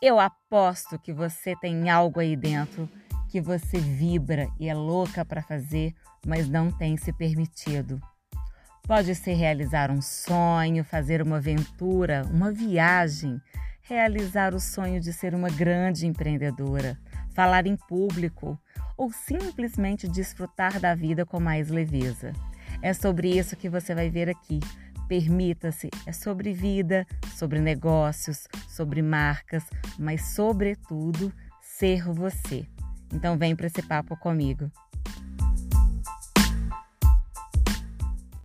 Eu aposto que você tem algo aí dentro que você vibra e é louca para fazer, mas não tem se permitido. Pode ser realizar um sonho, fazer uma aventura, uma viagem, realizar o sonho de ser uma grande empreendedora, falar em público ou simplesmente desfrutar da vida com mais leveza. É sobre isso que você vai ver aqui. Permita-se, é sobre vida, sobre negócios, sobre marcas, mas sobretudo ser você. Então vem para esse papo comigo.